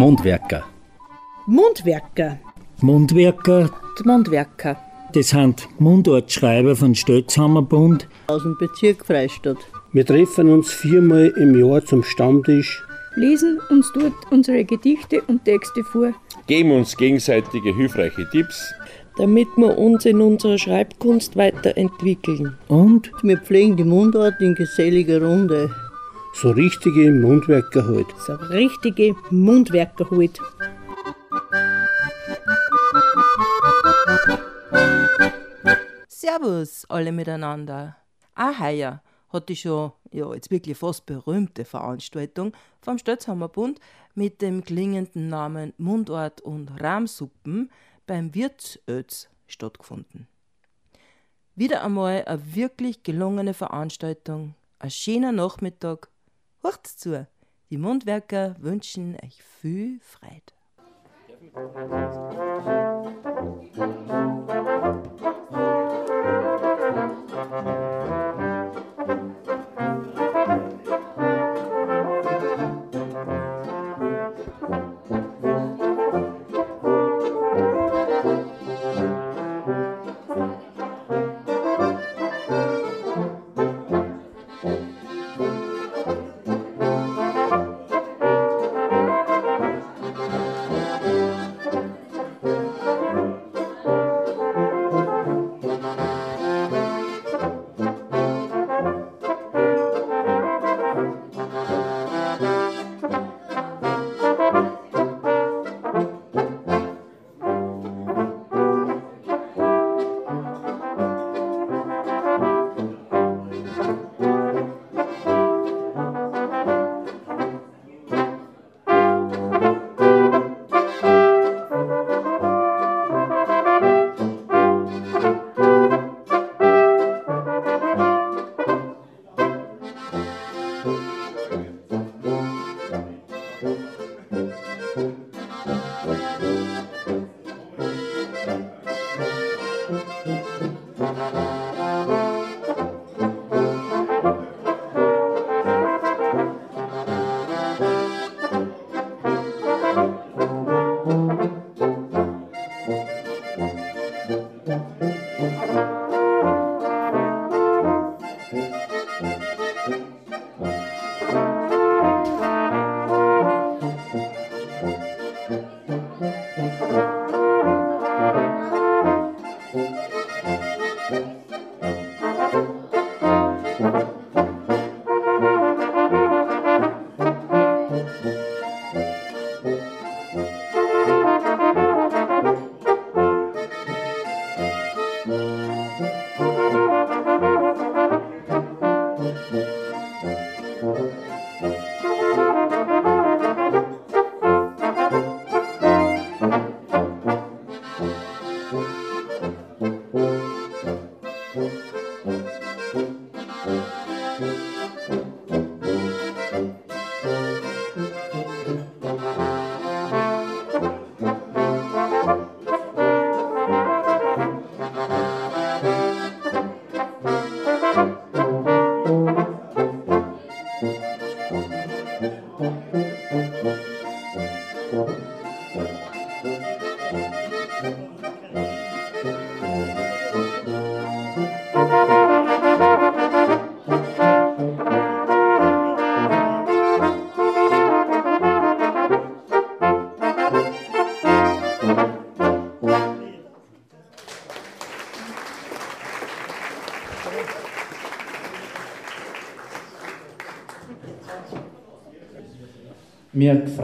Mundwerker. Mundwerker. Mundwerker, Die Mundwerker. das sind Mundartschreiber von Stötzhammerbund. Aus dem Bezirk Freistadt. Wir treffen uns viermal im Jahr zum Stammtisch. lesen uns dort unsere Gedichte und Texte vor. Geben uns gegenseitige hilfreiche Tipps. damit wir uns in unserer Schreibkunst weiterentwickeln. Und Wir pflegen die Mundart in geselliger Runde. So richtige Mundwerker halt. So richtige Mundwerker halt. Servus alle miteinander. Auch heuer hat die schon, ja, jetzt wirklich fast berühmte Veranstaltung vom Stötzhammerbund mit dem klingenden Namen Mundart und Rahmsuppen beim Wirtsöds stattgefunden. Wieder einmal eine wirklich gelungene Veranstaltung, ein schöner Nachmittag. Hört zu, die Mundwerker wünschen euch viel Freude.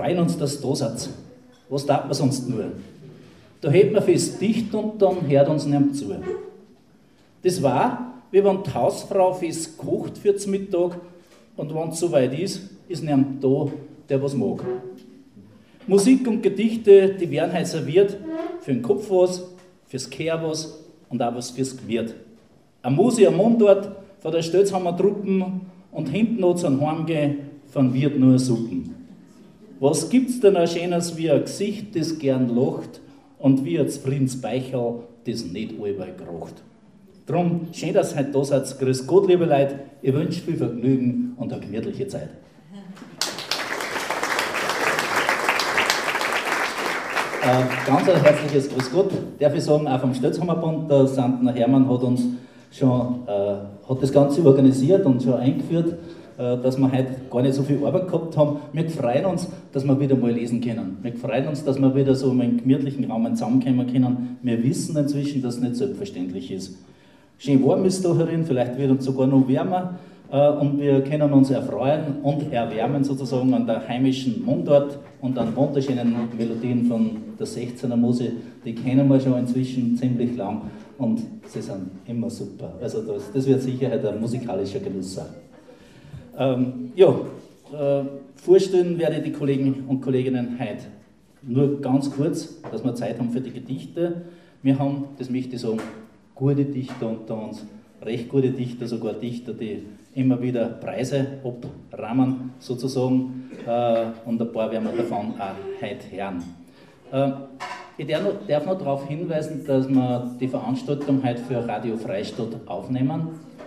Freuen uns, dass ihr da seid. Was darf man sonst nur? Da hält man fürs dicht und dann hört uns niemand zu. Das war, wie wenn die Hausfrau fürs kocht für zum Mittag und wenn es soweit ist, ist niemand da, der was mag. Musik und Gedichte, die werden halt serviert, für den Kopf was, fürs Kehr was und auch was fürs Gewirt. Ein Musi am Mundort von der Stötzhammer Truppen und hinten noch zum Heimgehen von Wirt nur Suppen. Was gibt's denn auch Schönes wie ein Gesicht, das gern lacht und wie ein zufriedenes Beichel, das nicht allweil kracht. Drum, schön, dass ihr heute da seid. Grüß Gott, liebe Leute. Ich wünsche viel Vergnügen und eine gemütliche Zeit. Äh, ganz ein herzliches Grüß Gott, darf ich sagen, auch vom Stötzhammerbund. Der Sandner Hermann hat uns schon, äh, hat das Ganze organisiert und schon eingeführt, dass wir heute gar nicht so viel Arbeit gehabt haben. Wir freuen uns, dass wir wieder mal lesen können. Wir freuen uns, dass wir wieder so einem gemütlichen Rahmen zusammenkommen können. Wir wissen inzwischen, dass es nicht selbstverständlich ist. Schön warm ist da herin, vielleicht wird uns sogar noch wärmer. Äh, und wir können uns erfreuen und erwärmen sozusagen an der heimischen Mundart und an wunderschönen Melodien von der 16er Muse. Die kennen wir schon inzwischen ziemlich lang und sie sind immer super. Also das, das wird sicher ein musikalischer Genuss sein. Ähm, ja, äh, vorstellen werde ich die Kollegen und Kolleginnen heute nur ganz kurz, dass wir Zeit haben für die Gedichte. Wir haben, das möchte ich sagen, gute Dichter unter uns, recht gute Dichter, sogar Dichter, die immer wieder Preise abrahmen sozusagen äh, und ein paar werden wir davon auch heute hören. Äh, ich darf noch, darauf hinweisen, dass wir die Veranstaltung heute für Radio Freistadt aufnehmen.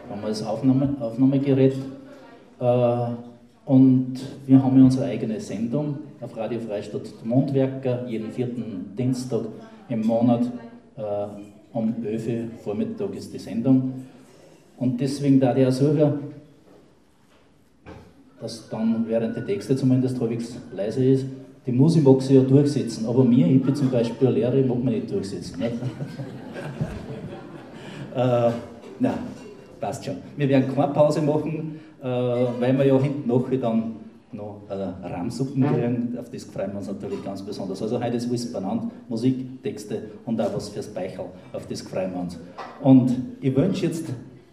Haben wir das Aufnahme, Aufnahmegerät. Äh, und wir haben ja unsere eigene Sendung auf Radio Freistadt Mondwerker, jeden vierten Dienstag im Monat äh, um 11 Uhr Vormittag ist die Sendung. Und deswegen da der Sucher dass dann während der Texte zumindest halbwegs leise ist. Die Musik mag sich ja durchsetzen, aber mir, ich bin zum Beispiel ein Lehrer, ich mag mich nicht durchsetzen. Nicht? äh, na, passt schon. Wir werden keine Pause machen, äh, weil wir ja hinten nachher dann noch äh, Rahmsuppen kriegen. Auf das freuen wir uns natürlich ganz besonders. Also heute ist alles benannt, Musik, Texte und auch was fürs Beichel. Auf das freuen wir uns. Und ich wünsche jetzt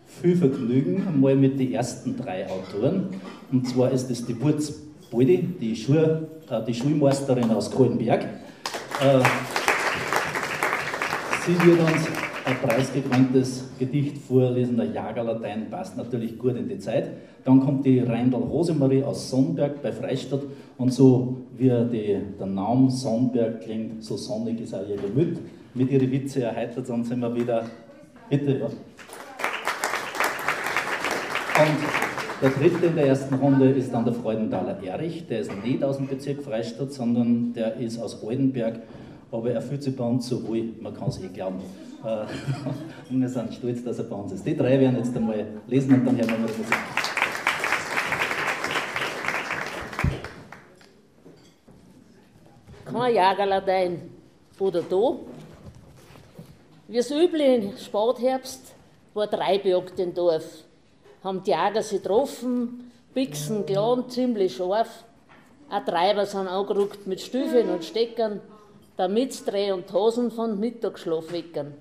viel Vergnügen mal mit den ersten drei Autoren. Und zwar ist es die Wurz Baldi, die, Schul, äh, die Schulmeisterin aus Kohlenberg. Äh, sie wird uns ein preisgekröntes Gedicht vorlesen, der Jagerlatein passt natürlich gut in die Zeit. Dann kommt die Reindl Rosemarie aus Sonnberg bei Freistadt und so wie die, der Name Sonnberg klingt, so sonnig ist auch ihr Gemüt. Mit ihren Witze erheitert, dann sind wir wieder. Bitte, ja. Und der dritte in der ersten Runde ist dann der Freudenthaler Erich. Der ist nicht aus dem Bezirk Freistadt, sondern der ist aus Oldenberg. Aber er fühlt sich bei uns so wohl, man kann es eh glauben. Äh, und wir sind stolz, dass er bei uns ist. Die drei werden jetzt einmal lesen und dann hören wir mal Musik. Kein Jagerlatein oder da. Wie es üblich im Spätherbst war Treibjagd im Dorf haben die Jäger sich getroffen, Bixen geladen, ziemlich scharf. Auch Treiber sind angerückt mit Stüfeln und Steckern, damit Dreh und Hosen von Mittagsschlaf wecken.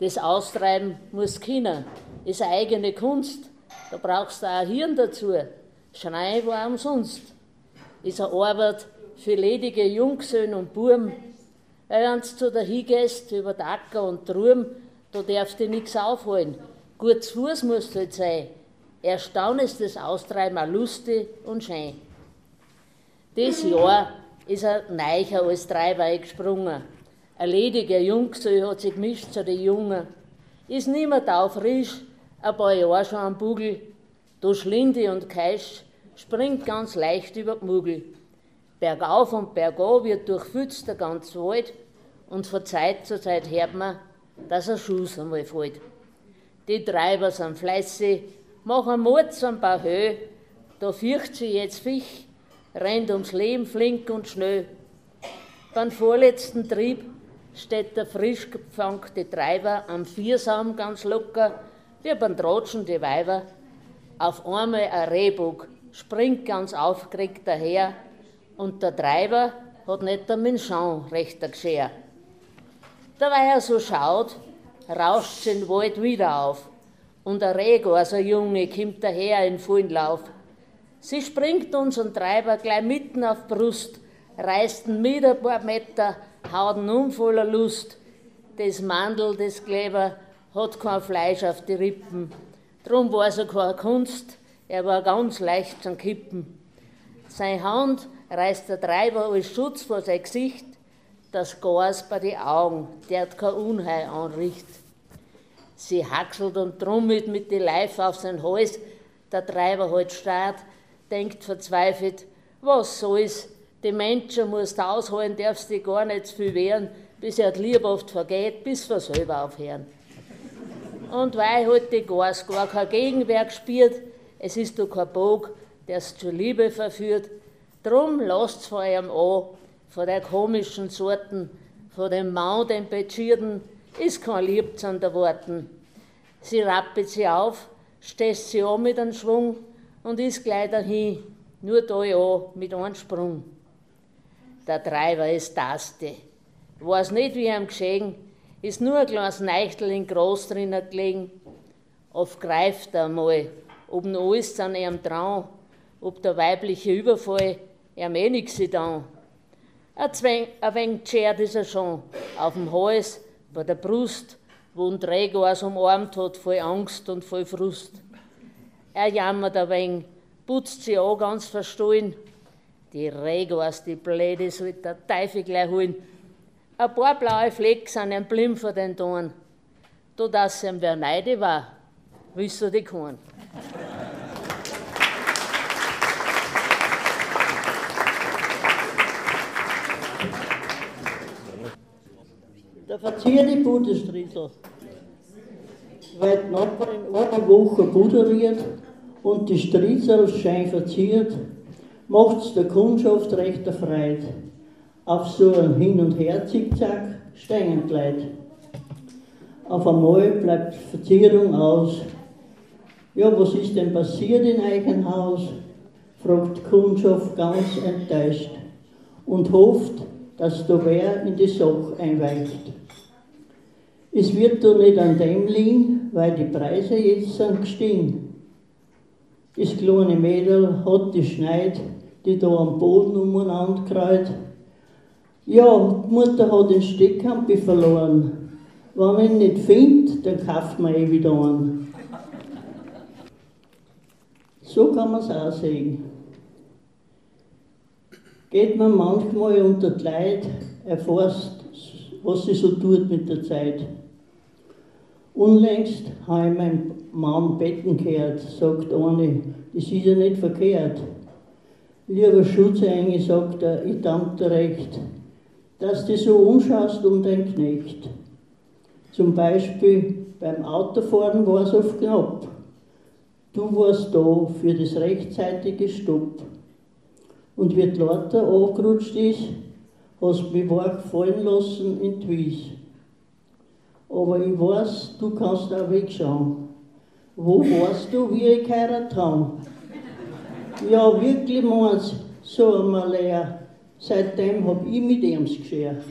Das Austreiben muss Kinder, ist eine eigene Kunst, da brauchst du auch ein Hirn dazu. Schneien war umsonst. Ist eine Arbeit für ledige Jungsöhne und Burm. Wenn du zu der hingehst, über die Acker und Truhm, da darfst du nichts aufholen. Gut zu Fuß musst du halt sein. Erstaunt ist das Austreiben lustig und schön. Dieses Jahr ist ein Neicher als Treiber eingesprungen. Ein lediger Jungsö hat sich gemischt zu den Jungen. Ist niemand frisch, ein paar Jahre schon am Bugel. Da Schlinde und Keisch springt ganz leicht über die Mugel. Bergauf und bergab wird durchpfützt der ganze Wald und von Zeit zu Zeit hört man, dass ein Schuss einmal fällt. Die Treiber sind fleißig, machen Mut ein paar Höhe. Da fürcht sie jetzt Fisch, rennt ums Leben flink und schnell. Beim vorletzten Trieb steht der frisch gepfangte Treiber am Viersaum ganz locker, wie beim Tratschen die Weiber. Auf einmal ein Rehbock springt ganz aufgeregt daher und der Treiber hat nicht der Menschan rechter Geschirr. Dabei er so schaut, rauscht den Wald wieder auf. Und ein Rego, also ein Junge, kommt daher in vollen Lauf. Sie springt unseren Treiber gleich mitten auf Brust, reißt ihn mit ein paar Meter, haut ihn um voller Lust. Das Mandel, das Kleber, hat kein Fleisch auf die Rippen. Drum war es keine Kunst, er war ganz leicht zum Kippen. Seine Hand reißt der Treiber als Schutz vor sein Gesicht, das Gas bei den Augen, der kein Unheil anrichtet. Sie hackselt und trummelt mit die Leife auf seinen Hals. Der Treiber halt starrt, denkt verzweifelt, was soll's, Die Menschen musst ausholen, darfst dich gar nicht zu viel wehren, bis er die Liebe oft vergeht, bis wir selber aufhören. Und weil halt die Gas gar kein Gegenwerk spürt, es ist doch kein Bog, der's zur Liebe verführt, drum lasst's von eurem an, von der komischen Sorten, von dem Mann, dem Betschierden, ist kein Lieb zu erwarten. Sie rappelt sie auf, stößt sie an mit einem Schwung und ist gleich dahin, nur da ja mit einem Sprung. Der Treiber ist Taste. Weiß nicht, wie ihm geschehen, ist nur ein kleines Neichtel in groß drinnen gelegen. Oft greift er einmal, ob noch alles an ihrem Traum, ob der weibliche Überfall ihm eh nix dann. Ein, wenig tschert ist er schon, auf dem Hals, bei der Brust, wo ein Träger umarmt hat, voll Angst und voll Frust. Er jammert ein wenig, putzt sie an, ganz verstohlen. Die Regors, die Bläde, soll der Teufel gleich holen. Ein paar blaue Flecken sind ein Blim vor den Toren. Da dass ihm wer neide war, wissen die keinen. Verzierte Budenstriesel, weil die Nachbarin eine Woche puderiert und die Striesel schein verziert, macht's der Kundschaft recht erfreut. Auf so ein Hin- und Her-Zickzack Steingleit. Auf einmal bleibt Verzierung aus. Ja, was ist denn passiert in euch Haus? fragt Kundschaft ganz enttäuscht und hofft, dass da wer in die Sache einweicht. Es wird doch nicht an dem liegen, weil die Preise jetzt sind gestiegen. Das kleine Mädel hat die Schneid, die da am Boden umeinander kreut. Ja, die Mutter hat den Steckhampi verloren. Wenn ich ihn nicht finde, dann kauft man eh wieder einen. So kann man es auch sehen. Geht man manchmal unter die Leid, erfasst, was sie so tut mit der Zeit. Unlängst habe ich meinen Mann betten gehört, sagt eine, das ist ja nicht verkehrt. Lieber Schutzengel, sagt er, ich dir recht, dass du so umschaust um deinen Knecht. Zum Beispiel beim Autofahren war es oft knapp. Du warst da für das rechtzeitige Stopp. Und wie die Leute angerutscht ist, hast du mich wach fallen lassen in die Wies. Aber ich weiß, du kannst auch wegschauen. Wo warst du, wie ich geheiratet habe? Ja, wirklich, meins, so einmal leer. Seitdem hab ich mit ihm geschert.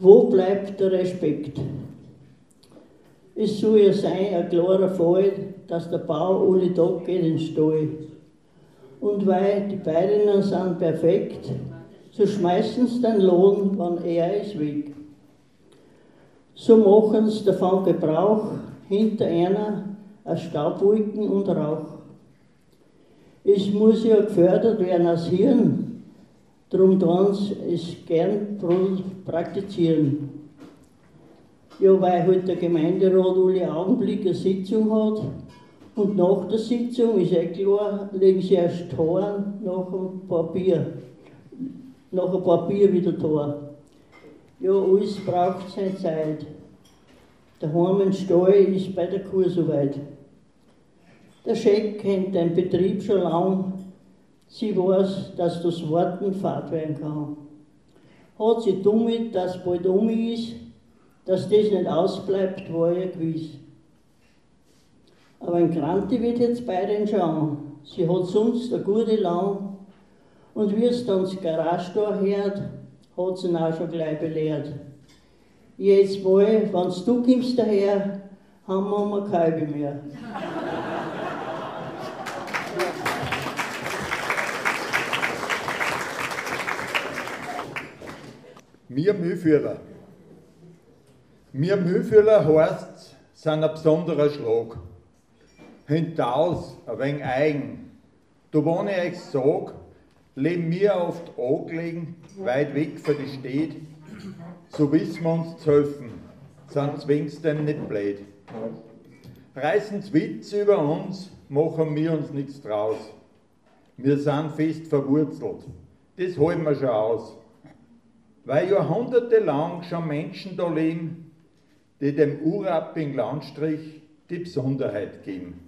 Wo bleibt der Respekt? Es soll ja sein, ein klarer Fall, dass der Bau alle Tag geht in den Stall. Und weil die beiden sind perfekt, so schmeißen sie den Lohn, wann er ist, weg. So machen sie davon Gebrauch, hinter einer ein Staubwolken und Rauch. Es muss ja gefördert werden als Hirn, darum tun sie es gern praktizieren. Ja, weil halt der Gemeinderat alle Augenblicke Sitzung hat und nach der Sitzung, ist eh klar, legen sie erst Tor nach dem Papier, nach dem Papier wieder Tor. Ja, alles braucht seine Zeit. Der Heim im Stall ist bei der Kur soweit. Der Scheck kennt den Betrieb schon lang. Sie weiß, dass das Warten Fahrt werden kann. Hat sie damit, dass bald um ist, dass das nicht ausbleibt, war ja gewiss. Aber ein Kranti wird jetzt bei den schauen. Sie hat sonst eine gute Laune. Und wie es dann das Garage da hört, hat sie ihn auch schon gleich belehrt. Jetzt mal, wenn du kommst daher, haben wir mal keine mehr. Wir Müllführer. Wir Müllführer heißt, sind ein besonderer Schlag. Hintaus, ein wenig eigen. Da, wenn ich euch sag, leben wir oft angelegen, weit weg von der Stadt, so wissen wir uns zu helfen, sind wenigstens nicht blöd. Reißen's Witz über uns, machen wir uns nichts draus. Wir sind fest verwurzelt, das halten wir schon aus. Weil jahrhundertelang schon Menschen da leben, die dem urabbigen Landstrich die Besonderheit geben.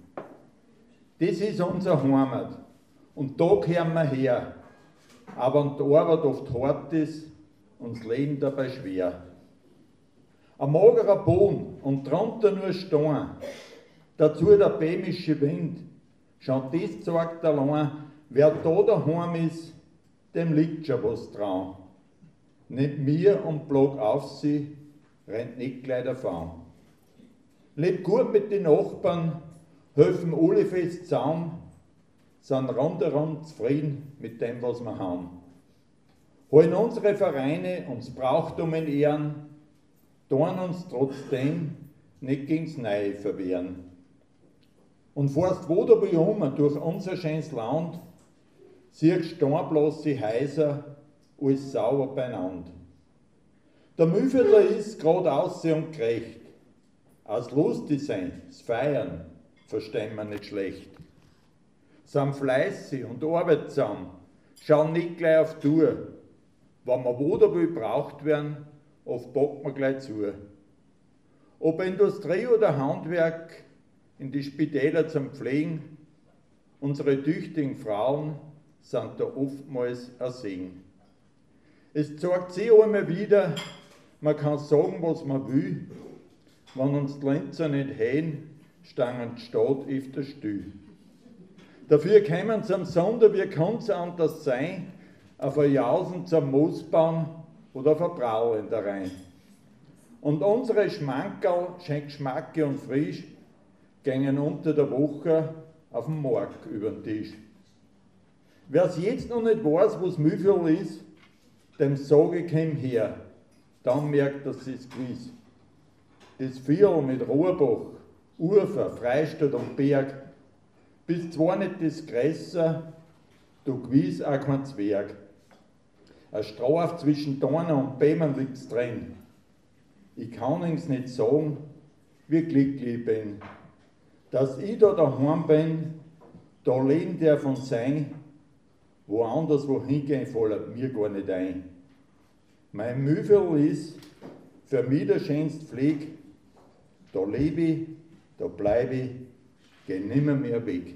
Das ist unser Heimat und da kehren wir her. Aber und die Arbeit oft hart ist und das Leben dabei schwer. Ein magerer Boden und drunter nur Stein, dazu der bämische Wind. Schon das sagt allein, wer da daheim ist, dem liegt schon was dran. Nicht mir und blog auf sie, rennt nicht gleich davon. Lebt gut mit den Nachbarn, helfen alle fest zusammen, sind rundherum zufrieden mit dem, was wir haben. Holen unsere Vereine uns Brauchtum in Ehren, tun uns trotzdem nicht gegens Neue verwehren. Und fährst wo da um durch unser schönes Land, siehst du die Häuser, alles sauber beieinander. Der Mühlviertler ist grad aussehen und gerecht. Aus lustig sein, das Feiern, verstehen wir nicht schlecht. Sind fleißig und arbeitsam, schauen nicht gleich auf Tour. Wenn wir wo dabei braucht werden, oft packt man gleich zu. Ob Industrie oder Handwerk, in die Spitäler zum Pflegen, unsere tüchtigen Frauen sind da oftmals ein Segen. Es zeigt sich einmal wieder, man kann sagen, was man will, wenn uns die Lenzer nicht hängen, stangen die Stadt öfter still. Dafür kommen sie am Sonder, wie kann es anders sein, auf ein Jausen zum Moosbaum oder auf ein Brau in der Rhein. Und unsere Schmankerl, schön geschmacke und frisch, gingen unter der Woche auf dem Markt über den Tisch. Wer es jetzt noch nicht weiß, was Mühlviertel ist, dem sage ich, komm her, dann merkt er es gewiss. Das Viertel mit Rohrbach, Ufer, Freistadt und Berg, bist zwar nicht das Größer, du gewiss auch kein Zwerg. Ein Straf zwischen Dornen und Bämern liegt's drin. Ich kann ihns nicht sagen, wie glücklich ich bin. Dass ich da daheim bin, da leben der von sein, woanders wohin gehen fällt mir gar nicht ein. Mein Mühviertel ist für mich der schönste Pfleg, da lebe ich, da bleibe ich, geh nimmer mehr weg.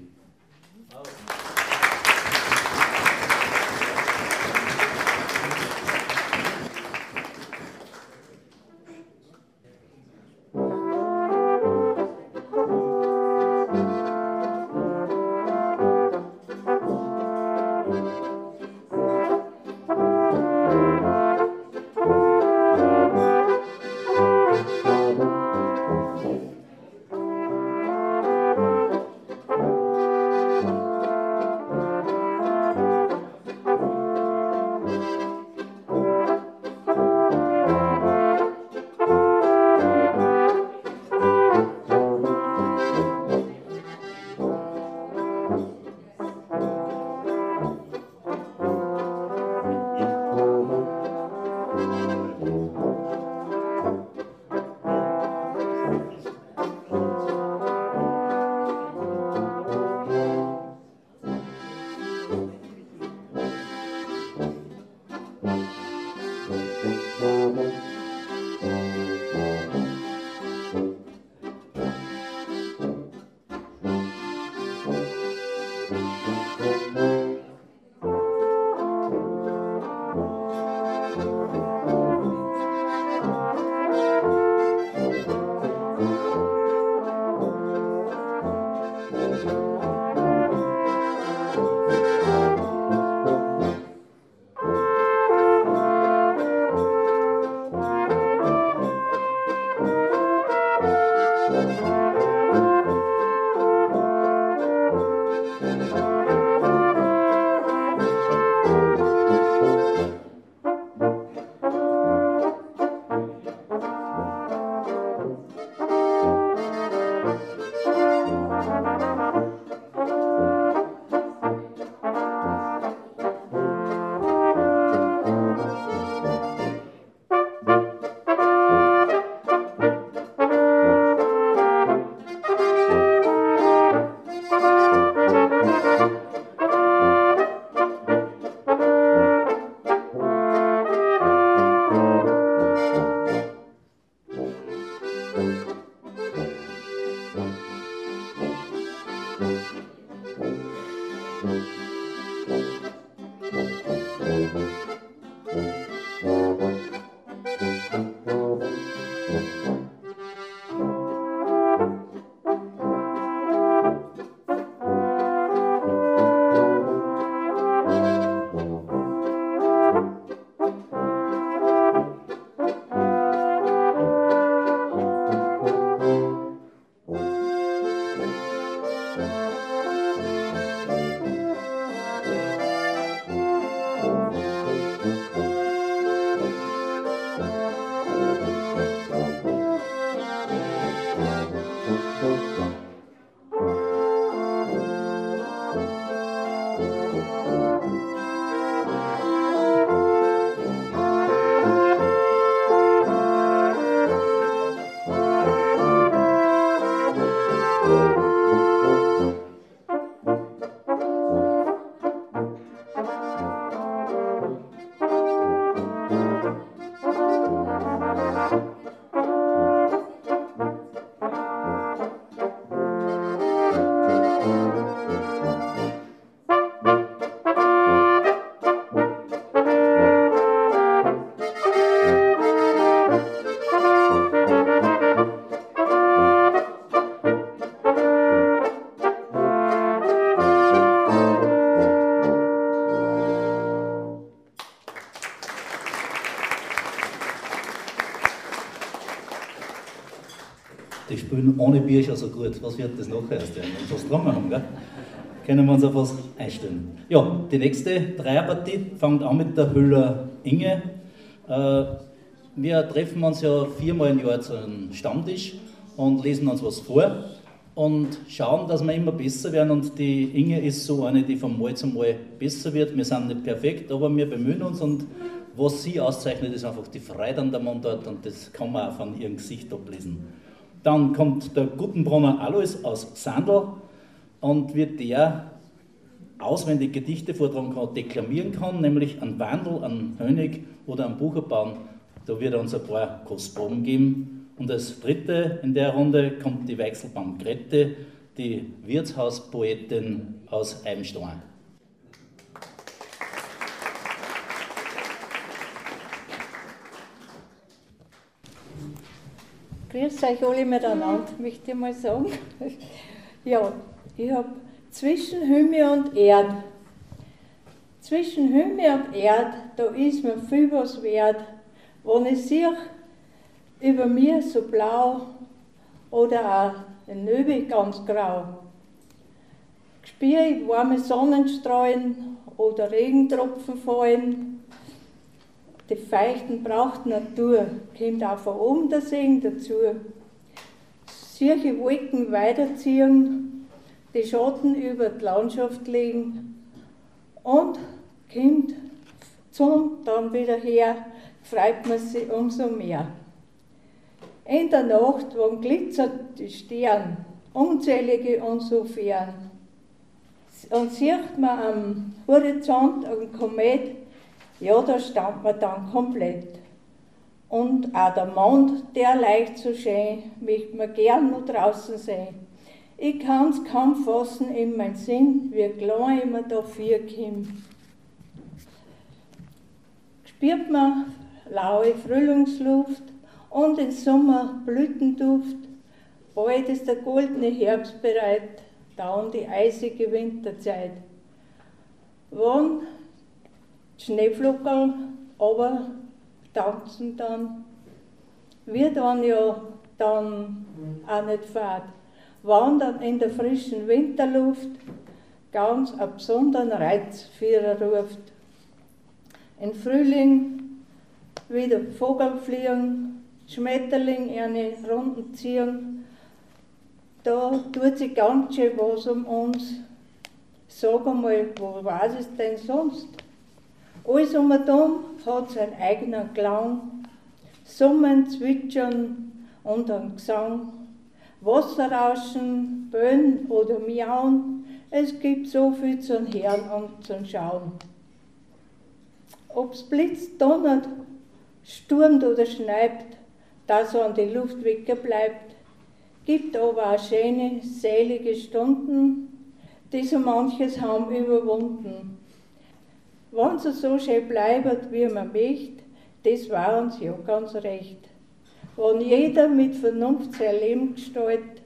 Spielen ohne Bier schon so gut. Was wird das werden? Wenn wir was dran haben, gell? Können wir uns auf was einstellen. Ja, die nächste Dreierpartie fängt an mit der Hüller Inge. Äh, wir treffen uns ja viermal im Jahr zu einem Stammtisch und lesen uns was vor und schauen, dass wir immer besser werden. Und die Inge ist so eine, die von Mal zu Mal besser wird. Wir sind nicht perfekt, aber wir bemühen uns und was sie auszeichnet, ist einfach die Freude an der Mundart und das kann man auch von ihrem Gesicht ablesen. Dann kommt der Gutenbrunner Alois aus Sandl und wird der auswendig Gedichte vortragen kann, deklamieren kann, nämlich an Wandel, an Hönig oder an Bucherbaum. Da wird er uns ein paar Kostproben geben. Und als dritte in der Runde kommt die Weichselbaum Grette, die Wirtshauspoetin aus Eibenstein. Grüß euch alle miteinander, möchte ich mal sagen. Ja, ich habe zwischen Himmel und Erd. Zwischen Himmel und Erd, da ist mir viel was wert. Wenn ich sehe, über mir so blau oder auch den Nebel ganz grau. Spüre ich warme Sonnenstrahlen oder Regentropfen fallen. Die feuchten braucht Natur, kommt auch von oben der Segen dazu. Solche Wolken weiterziehen, die Schatten über die Landschaft legen und kommt zum dann wieder her, freut man sich umso mehr. In der Nacht, wo glitzert die Sterne, unzählige und so fern. Und sieht man am Horizont einen Komet, ja, da stand man dann komplett. Und auch der Mond, der leicht so schön, möchte man gern noch draußen sehen. Ich kann's kaum fassen in mein Sinn, wie klein ich mir da vorkomme. Spürt man laue Frühlingsluft und im Sommer Blütenduft, bald ist der goldene Herbst bereit, dann die eisige Winterzeit. Wann Schneeflockerl, aber tanzen dann, wird dann ja dann auch nicht fad. Wandern in der frischen Winterluft ganz einen besonderen Reiz für ruft. Im Frühling wieder Vogel fliegen, Schmetterling eine Runden ziehen, da tut sich ganz schön was um uns. Sag einmal, wo war es denn sonst? Alles um und um hat seinen eigenen Klang, Summen, Zwitschern und ein Gesang, Wasserrauschen, Böen oder Miauen, es gibt so viel zu Hören und zu Schauen. Ob's blitzt, donnert, sturmt oder schneit, dass so an die Luft bleibt, gibt aber auch schöne, selige Stunden, die so manches haben überwunden wenn es so schön bleibt, wie man möchte, das war uns ja ganz recht. Wenn jeder mit Vernunft sein Leben gestaltet,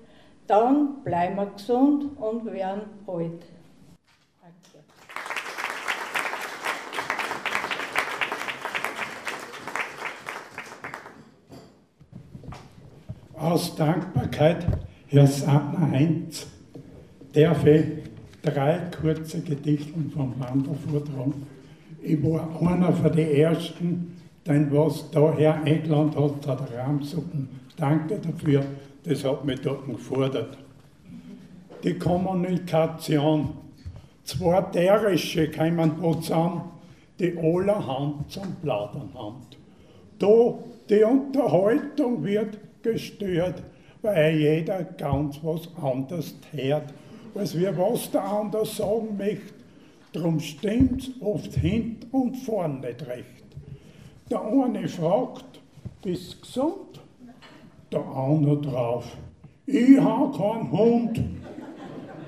dann bleiben wir gesund und werden alt. Aus Dankbarkeit, Herr Sattner Heinz, darf ich drei kurze Gedichte vom Wandel vortragen. Ich war einer von den ersten, den was daher eingeladen hat, zu der Rahmsuppen. Danke dafür, das hat mich dort gefordert. Die Kommunikation. Zwei Derische kommen da zusammen, die alle Hand zum Plaudern haben. Da die Unterhaltung wird gestört, weil jeder ganz was anderes hört, als wir was der andere sagen möchte. Drum stimmt's oft hint und vorn nicht recht. Der eine fragt, bist du gesund? Der andere drauf, ich hab keinen Hund.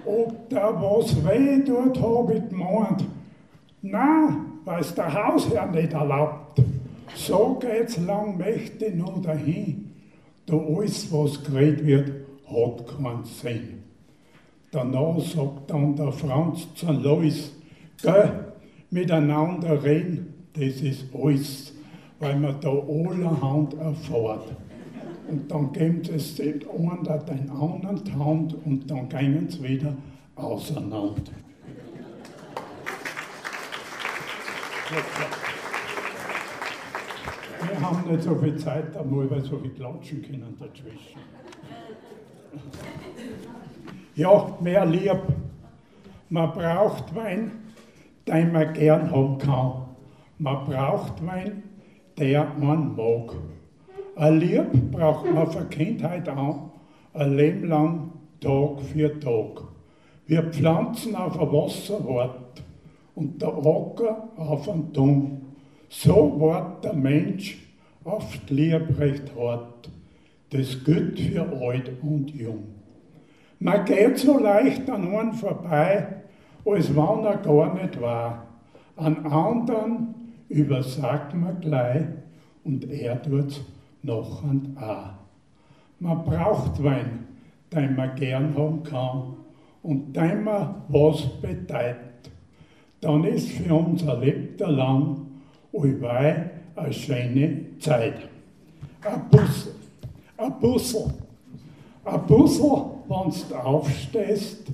Ob der was weh tut, hab ich gemeint. Na, weil's der Hausherr nicht erlaubt. So geht's lang mächtig nur dahin. Da alles, was geredet wird, hat keinen Sinn. Danach sagt dann der Franz zu Lois, gell, miteinander reden, das ist alles, weil man da allerhand erfährt. und dann geben sie es den da den anderen die Hand und dann gehen sie wieder auseinander. Wir haben nicht so viel Zeit, einmal, weil so viel klatschen können dazwischen. Ja, mehr lieb. Man braucht Wein, den man gern haben kann. Man braucht Wein, der man mag. Ein Lieb braucht man von Kindheit an, ein Leben lang, Tag für Tag. Wir pflanzen auf ein Wasserwort und der Acker auf ein Dung. So wart der Mensch oft lieb recht hart. Das gilt für alt und jung. Man geht so leicht an einen vorbei, als wenn er gar nicht war. An anderen übersagt man gleich und er tut's noch und auch. Man braucht Wein, den man gern haben kann und den man was bedeutet. Dann ist für unser Lebter lang allweil eine schöne Zeit. Ein Bussel, ein Bussel, ein Bussel, wenn du aufstehst,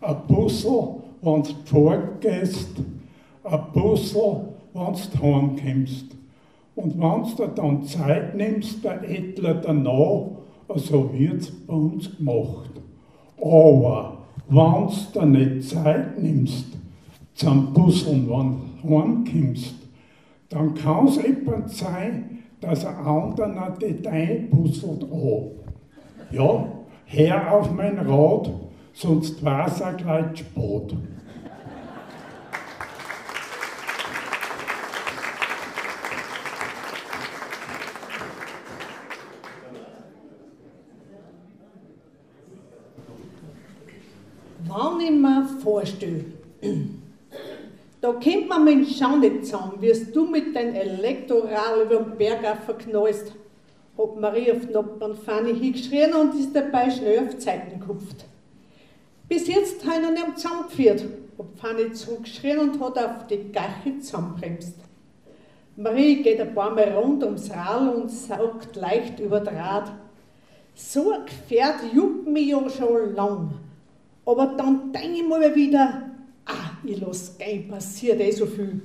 ein Bussel, wenn du vorgehst, ein Bussel, wenn du heimkommst. Und wenn du dann Zeit nimmst, der Edler danach, so wird es bei uns gemacht. Aber wenn du nicht Zeit nimmst, zum Busseln, wenn du heimkommst, dann kann es eben sein, dass ein anderer die dein busselt an. Ja, her auf mein Rad, sonst war es auch gleich spät. Wenn ich mir vorstelle, da kommt man dem Schau nicht zusammen, wie du mit deinem Elektoral über den Berg verknallst, hat Marie auf Noppern Fanny hingeschrien und ist dabei schnell auf Zeiten gekupft. Bis jetzt ich noch nicht zusammengeführt, hat Fanny zurückgeschrien und hat auf die Gache zusammenbremst. Marie geht ein paar Mal rund ums Rad und saugt leicht über Draht. So ein Gefährt juckt mich ja schon lang. Aber dann denke ich mal wieder, ah, ich lasse gehen, passiert eh so viel.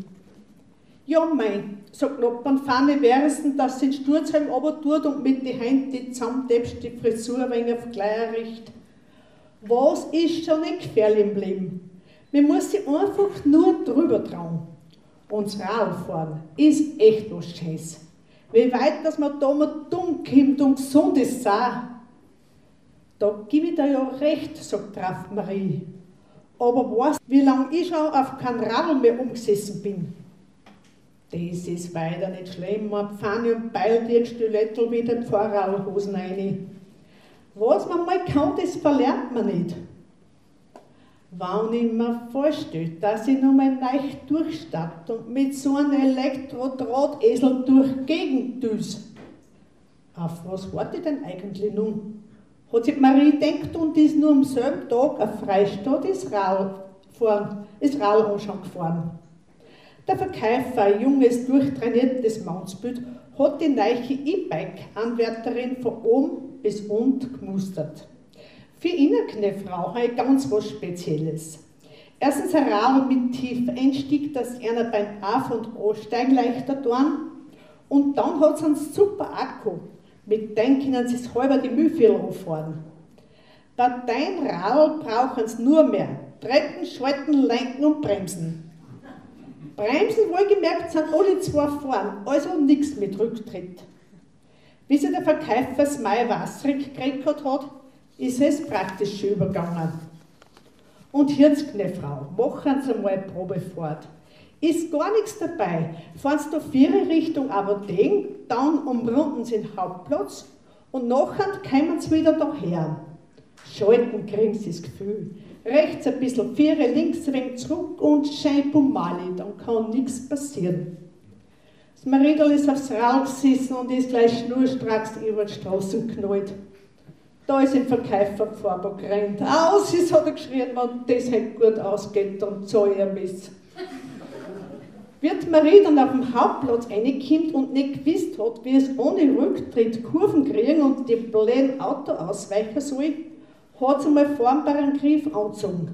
Ja, mein, sagt Noppern, Fanny, wäre es denn, dass sie den Sturzhelm aber tut und mit den Händen die zusammentäpst, die Frisur ein wenig auf gleicher Richt. Was ist schon nicht gefährlich im Leben? Man muss sich einfach nur drüber trauen. Und Radfahren ist echt was Schönes. Wie weit, dass man da mal dumm kommt und gesund ist, auch. Da gebe ich dir ja recht, sagt Graf Marie. Aber weißt wie lange ich schon auf kein Radl mehr umgesessen bin? Das ist weiter nicht schlimm, man Pfanne und Beil dir Stilettel wie den Pfarrerhosen rein. Was man mal kann, das verlernt man nicht. Wenn ich mir vorstelle, dass ich noch mal leicht durchstatt und mit so einem Elektrodrahtesel durch Gegend düse. Auf was warte ich denn eigentlich nun? Hat sich Marie denkt und ist nur am selben Tag auf Freistadt ins Rad gefahren, Rad schon gefahren. Der Verkäufer, ein junges, durchtrainiertes Mannsbild, hat die neue E-Bike-Anwärterin von oben bis unten gemustert. Für ihn eine Frau ein ganz was Spezielles. Erstens ein Radl mit tiefer Einstieg, dass einer beim Auf- und Aussteigen leichter tun. Und dann hat es einen super Akku, mit dem können sie halber die Mühlviertel hochfahren. Bei dein Radl brauchen sie nur mehr Treten, Schalten, Lenken und Bremsen. Bremsen, wohlgemerkt, sind alle zwei vorn, also nichts mit Rücktritt. Wie sich der Verkäufer das Mai wasserig gekriegt hat, ist es praktisch schon übergegangen. Und jetzt, Frau, machen Sie mal Probefahrt. Ist gar nichts dabei. Fahren Sie da vier Richtung Apotheken, dann umrunden Sie den Hauptplatz und nachher kommen Sie wieder daher. Schalten kriegen Sie das Gefühl. Rechts ein bisschen Viere, links ein wenig zurück und Shampoo Mali, dann kann nichts passieren. Das Maridel ist aufs Rad gesessen und ist gleich schnurstracks über die Straße geknallt. Da ist ein Verkäufer vorgerannt. Aus ist, hat er geschrien, wenn das halt gut ausgeht, dann zahle ich ein Mess. Wie die Marie dann auf dem Hauptplatz reinkommt und nicht gewusst hat, wie es ohne Rücktritt Kurven kriegen und die blöden Auto ausweichen soll, hat sie mal formbaren Griff angezogen.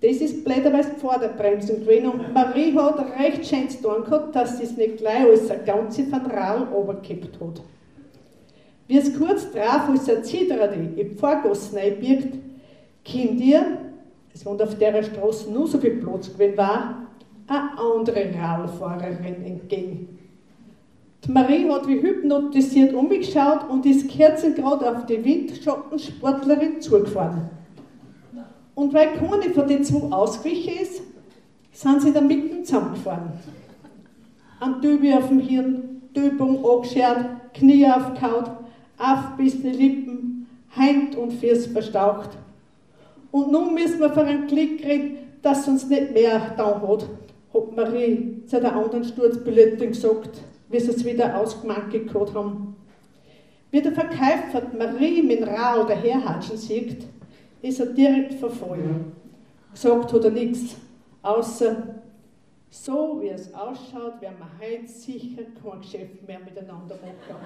Das ist blöderweise die Vorderbremsung gewesen und Marie hat recht schön zu tun gehabt, dass sie es nicht gleich als eine ganze Rall runtergekippt hat. Wie es kurz drauf als ein Zitterade in die Pfarrgasse reinbiegt, kommt ihr, es war auf der Straße nur so viel Platz gewesen war, eine andere Radfahrerin entgegen. Die Marie hat wie hypnotisiert umgeschaut und ist kerzengrad auf die Windschattensportlerin zugefahren. Und weil keine von den zwei ausgewichen ist, sind sie dann mitten zusammengefahren. Ein Dübi auf dem Hirn, Döbung angeschert, Knie aufgehaut, aufbissene Lippen, Hand und Füße verstaucht. Und nun müssen wir für einen Klick reden, dass uns nicht mehr da hat, hat Marie zu der anderen Sturzbilletin gesagt, wie sie es wieder ausgemangelt gehabt haben. Wie der Verkäufer Marie Mineral daherhatschen sieht, ist er direkt verfallen. Gesagt hat er nichts, außer so wie es ausschaut, werden wir heute sicher kein Geschäft mehr miteinander machen.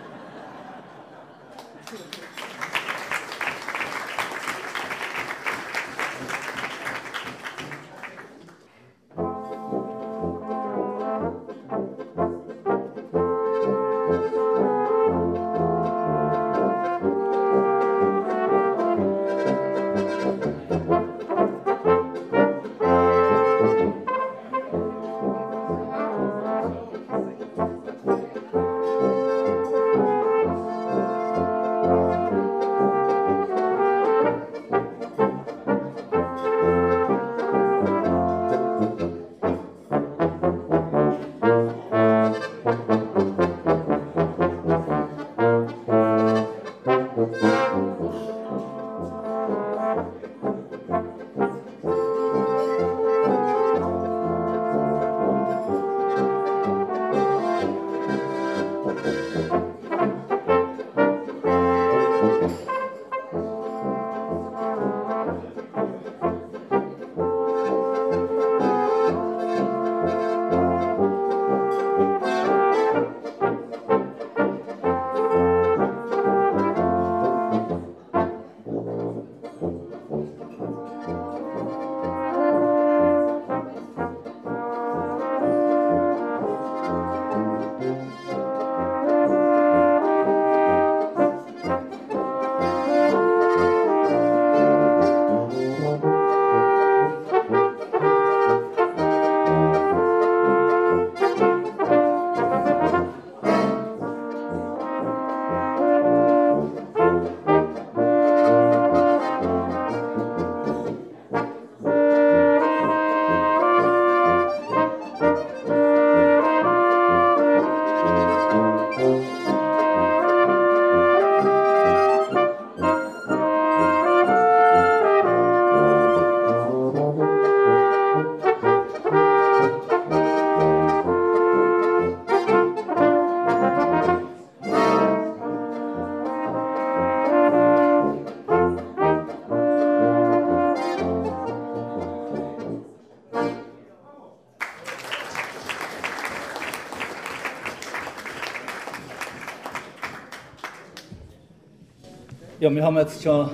Ja, wir haben jetzt schon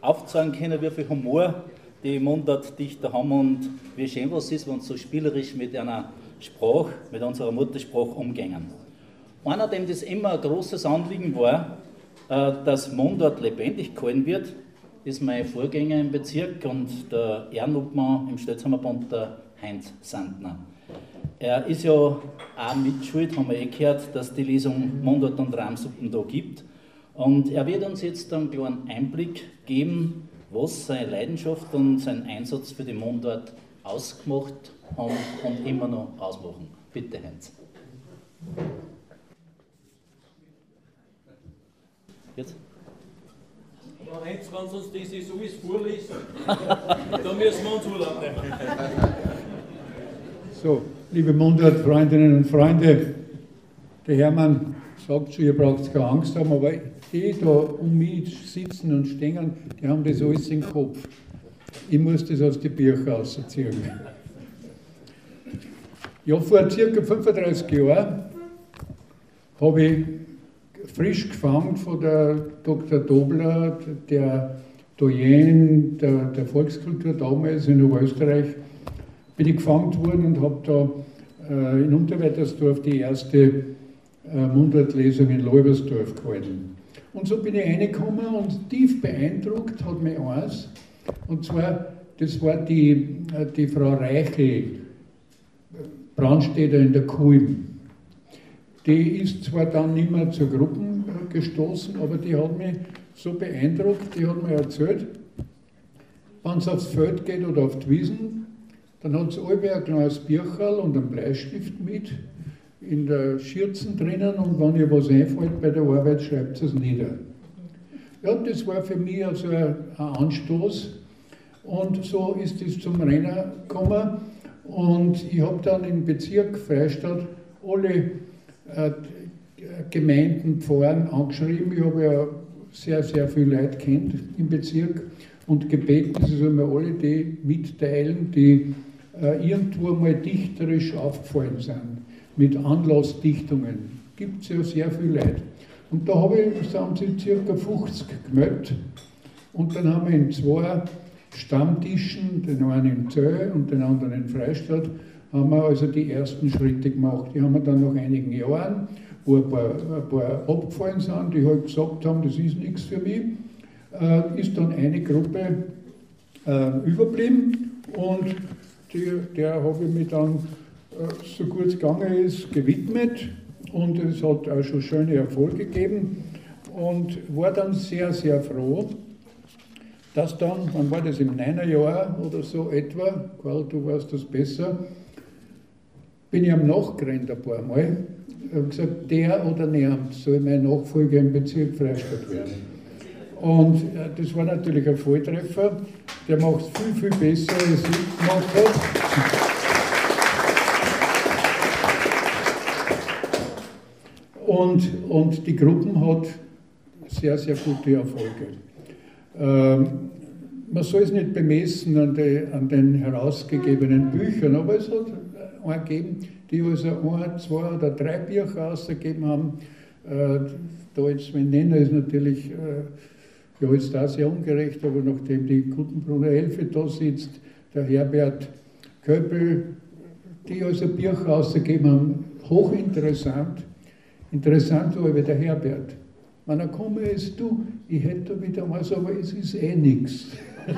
aufzeigen können, wie viel Humor die Mundartdichter haben und wie schön was ist, wenn sie so spielerisch mit einer Sprache, mit unserer Muttersprache umgehen. Einer, dem das immer ein großes Anliegen war, äh, dass Mundart lebendig gehalten wird, ist mein Vorgänger im Bezirk und der Ehrenobmann im Stötzhammerbund, der Heinz Sandner. Er ist ja auch mitschuld, haben wir eh gehört, dass die Lesung Mundart und Rahmsuppen da gibt. Und er wird uns jetzt einen kleinen Einblick geben, was seine Leidenschaft und sein Einsatz für die Mundart ausgemacht haben und immer noch ausmachen. Bitte, Heinz. Jetzt? Ja, Heinz, wenn du uns das so ist vorliest, dann müssen wir uns Urlaub nehmen. So, liebe Mundart-Freundinnen und Freunde, der Hermann sagt schon, ihr braucht keine Angst haben, aber die da um mich sitzen und stehen, die haben das alles im Kopf. Ich muss das aus den Büchern rausziehen. Ja, vor circa 35 Jahren habe ich frisch gefangen von der Dr. Dobler, der Doyen der, der Volkskultur damals in Oberösterreich, bin ich gefangen worden und habe da äh, in Unterweitersdorf die erste äh, Mundartlesung in Leubersdorf gehalten. Und so bin ich reingekommen und tief beeindruckt hat mich eins, und zwar, das war die, äh, die Frau Reichel, Brandstätter in der Kulm. Die ist zwar dann nicht mehr zur Gruppen äh, gestoßen, aber die hat mich so beeindruckt, die hat mir erzählt, wenn es aufs Feld geht oder auf die Wiesen, dann hat es alle ein kleines Bircherl und einen Bleistift mit in der Schürzen drinnen und wenn ihr was einfällt bei der Arbeit, schreibt es nieder. Ja, das war für mich also ein, ein Anstoß und so ist es zum Renner gekommen und ich habe dann im Bezirk Freistadt alle äh, Gemeinden, Pfarren angeschrieben. Ich habe ja sehr, sehr viele Leute kennt im Bezirk und gebeten, sie sollen mir alle die mitteilen, die äh, irgendwo mal dichterisch aufgefallen sind, mit Anlassdichtungen. Gibt es ja sehr viele Leute. Und da habe ich, haben sie circa 50 gemeldet und dann haben wir in zwei Stammtischen, den einen in Zöll und den anderen in Freistadt, haben wir also die ersten Schritte gemacht. Die haben wir dann nach einigen Jahren, wo ein paar, ein paar abgefallen sind, die halt gesagt haben, das ist nichts für mich, äh, ist dann eine Gruppe äh, überblieben und die, der habe ich mich dann, so gut es gegangen ist, gewidmet und es hat auch schon schöne Erfolge gegeben und war dann sehr, sehr froh, dass dann, wann war das, im Jahr oder so etwa, Karl, du weißt das besser, bin ich am Nachgerannt ein paar Mal und gesagt, der oder niemand soll mein Nachfolger im Bezirk Freistadt werden. Und äh, das war natürlich ein Volltreffer. Der macht es viel, viel besser, als ich gemacht habe. Und, und die Gruppen hat sehr, sehr gute Erfolge. Ähm, man soll es nicht bemessen an, die, an, den herausgegebenen Büchern, aber es hat einen gegeben, die also ein, zwei oder drei Bücher ausgegeben haben. Äh, da jetzt, mein Nenner ist natürlich, äh, ja, ist da sehr ungerecht, aber nachdem die Gutenbrunner Elfe da sitzt, der Herbert Köppel, die also Bücher ausgegeben haben, hochinteressant. Interessant war der Herbert. Wenn er komme ist, du, ich hätte wieder mal so, aber es ist eh nichts.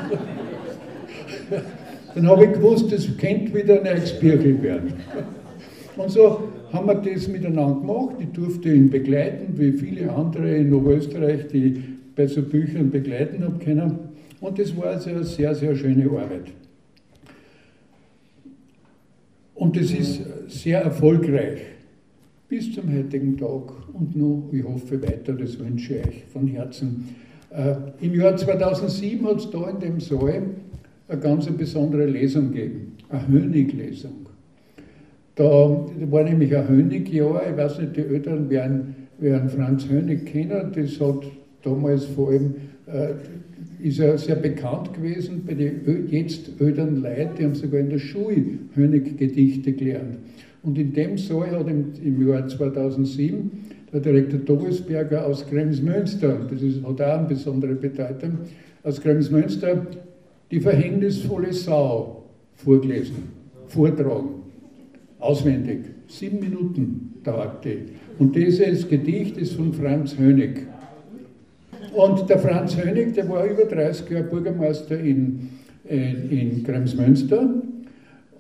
Dann habe ich gewusst, das könnte wieder ein Ex-Birkel werden. Und so haben wir das miteinander gemacht. Ich durfte ihn begleiten, wie viele andere in Oberösterreich, die bei so Büchern begleiten habe können. Und das war also eine sehr, sehr schöne Arbeit. Und das ist sehr erfolgreich bis zum heutigen Tag und nur, ich hoffe weiter, das wünsche ich euch von Herzen. Äh, Im Jahr 2007 hat es da in dem Saal eine ganz besondere Lesung gegeben, eine Hönig-Lesung. Da war nämlich ein Hönig-Jahr, ich weiß nicht, die Eltern werden, werden Franz Hönig kennen, das hat damals vor allem, äh, ist er sehr bekannt gewesen bei den jetzt ödern Leuten, die haben sogar in der Schule Hönig-Gedichte gelernt. Und in dem Saal hat im, im Jahr 2007 der Direktor Dorisberger aus Kremsmünster, das ist, hat auch eine besondere Bedeutung, aus Kremsmünster die verhängnisvolle Sau vorgelesen, vortragen, auswendig. Sieben Minuten dauert die. Und dieses Gedicht ist von Franz Hönig. Und der Franz Hönig, der war über 30 Jahre Bürgermeister in, in, in Kremsmünster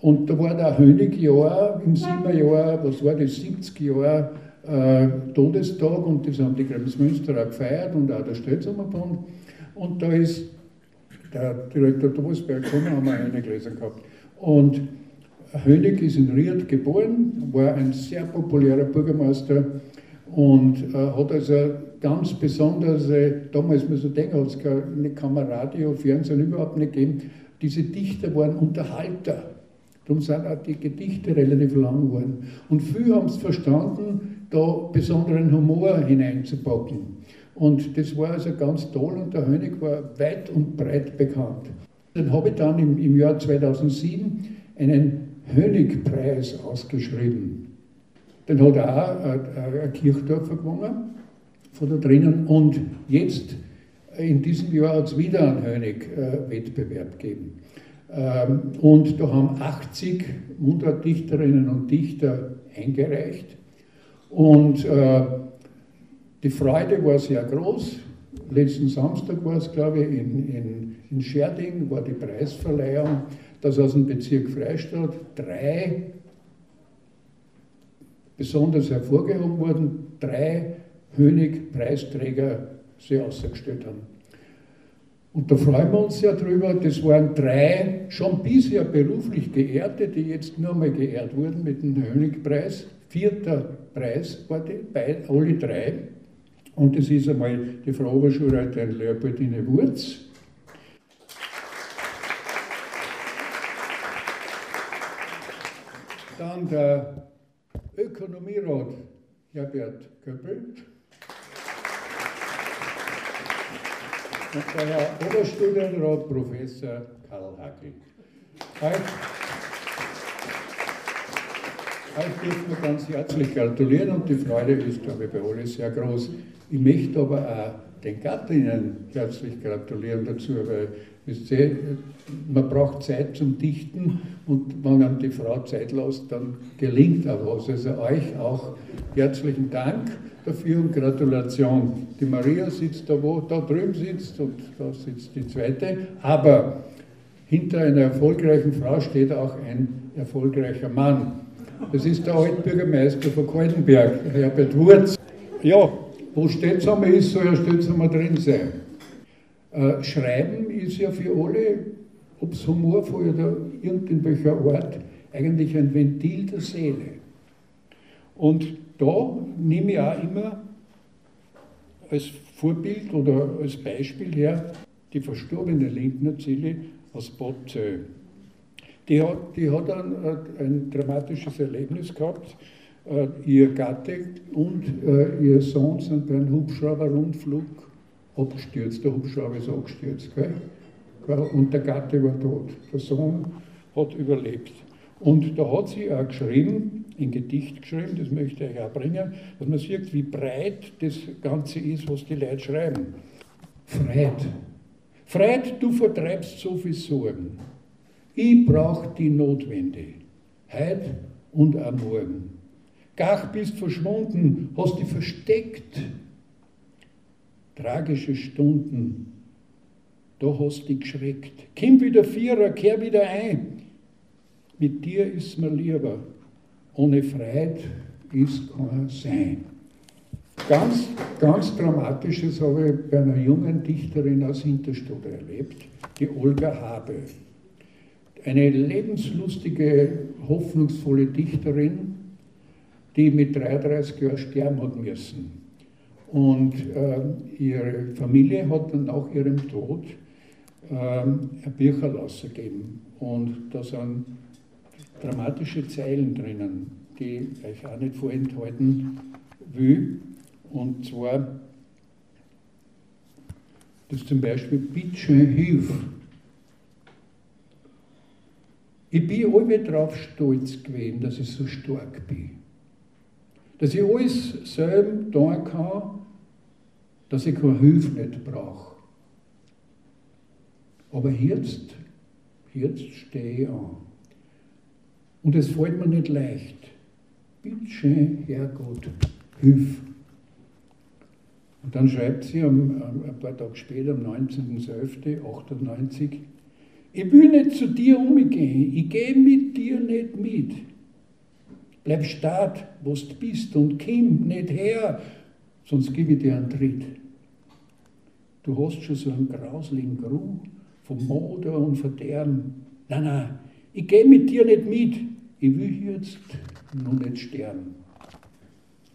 und da war der Hönigjahr im Siebenjahr, was war das, 70 Jahre äh, Todestag und das haben die Kremsmünster auch gefeiert und auch der Stelzhammerbund. Und da ist der Direktor Thomasberg gekommen, haben wir eine gelesen gehabt. Und Hönig ist in Ried geboren, war ein sehr populärer Bürgermeister und äh, hat also ganz besondere, damals muss man denken, hat es keine Kamera, Radio, Fernsehen überhaupt nicht gegeben. Diese Dichter waren Unterhalter. Darum sind auch die Gedichte relativ lang geworden. Und viele haben es verstanden, da besonderen Humor hineinzupacken. Und das war also ganz toll und der Hönig war weit und breit bekannt. Dann habe ich dann im, im Jahr 2007 einen Hönigpreis ausgeschrieben. Den hat auch ein Kirchdorfer gewonnen, von da drinnen. Und jetzt, in diesem Jahr, hat es wieder einen Hönig-Wettbewerb gegeben. Ähm, und da haben 80 Mundartdichterinnen und Dichter eingereicht. Und äh, die Freude war sehr groß. Letzten Samstag war es, glaube ich, in, in, in Scherding, war die Preisverleihung, dass aus dem Bezirk Freistadt drei besonders hervorgehoben wurden, drei Hönig-Preisträger sie ausgestellt haben. Und da freuen wir uns sehr drüber. Das waren drei schon bisher beruflich Geehrte, die jetzt nur mal geehrt wurden mit dem Hönigpreis. Vierter Preis war die, bei alle drei. Und das ist einmal die Frau Oberschulleiterin Leopoldine Wurz. Dann der Ökonomierat Herbert Köppel. Und Herr Oberstudienrat Professor Karl Hackel. Euch, dürfen wir ganz herzlich gratulieren und die Freude ist, glaube ich, bei allen sehr groß. Ich möchte aber auch den Gattinnen herzlich gratulieren dazu, weil ihr, man braucht Zeit zum Dichten und wenn einem die Frau Zeit lässt, dann gelingt auch was. Also euch auch herzlichen Dank dafür und Gratulation. Die Maria sitzt da, wo da drüben sitzt und da sitzt die zweite. Aber hinter einer erfolgreichen Frau steht auch ein erfolgreicher Mann. Das ist der Altbürgermeister von Kaltenberg, Herbert Wurz. Ja, wo Stetzamer ist, soll ja Stetzamer drin sein. Äh, Schreiben ist ja für alle, ob es humorvoll oder irgendwelcher Art, eigentlich ein Ventil der Seele. Und da nehme ich auch immer als Vorbild oder als Beispiel her die verstorbene Lindner Zille aus Bad Zöll. Die hat, die hat ein, ein dramatisches Erlebnis gehabt. Äh, ihr Gatte und äh, ihr Sohn sind bei einem Hubschrauber-Rundflug abgestürzt. Der Hubschrauber ist abgestürzt. Gell? Und der Gatte war tot. Der Sohn hat überlebt. Und da hat sie auch geschrieben, ein Gedicht geschrieben, das möchte ich auch bringen, dass man sieht, wie breit das Ganze ist, was die Leute schreiben. Freit. Freit, du vertreibst so viel Sorgen. Ich brauch die Notwende. Heut und am Morgen. Gach bist verschwunden, hast dich versteckt. Tragische Stunden, da hast dich geschreckt. Komm wieder Vierer, kehr wieder ein. Mit dir ist mir lieber. Ohne Freiheit ist kein Sein. Ganz, ganz Dramatisches habe ich bei einer jungen Dichterin aus Hinterstuhl erlebt, die Olga Habe. Eine lebenslustige, hoffnungsvolle Dichterin, die mit 33 Jahren sterben hat müssen. Und äh, ihre Familie hat dann nach ihrem Tod äh, ein Bücher rausgegeben. Und da sind dramatische Zeilen drinnen, die ich euch auch nicht vorenthalten will. Und zwar, das zum Beispiel, bitte hilf. Ich bin alle drauf stolz gewesen, dass ich so stark bin. Dass ich alles selber tun kann, dass ich keine Hilfe nicht brauche. Aber jetzt, jetzt stehe ich an. Und es fällt mir nicht leicht. Bitte schön, Herrgott, hilf. Und dann schreibt sie am, ein paar Tage später, am 19.12.98, ich will nicht zu dir umgehen, ich gehe mit dir nicht mit. Bleib stark, wo du bist und komm nicht her, sonst gebe ich dir einen Tritt. Du hast schon so einen grauslichen Geruch vom Moder und Verderben. Nein, nein, ich gehe mit dir nicht mit, ich will jetzt nur nicht sterben.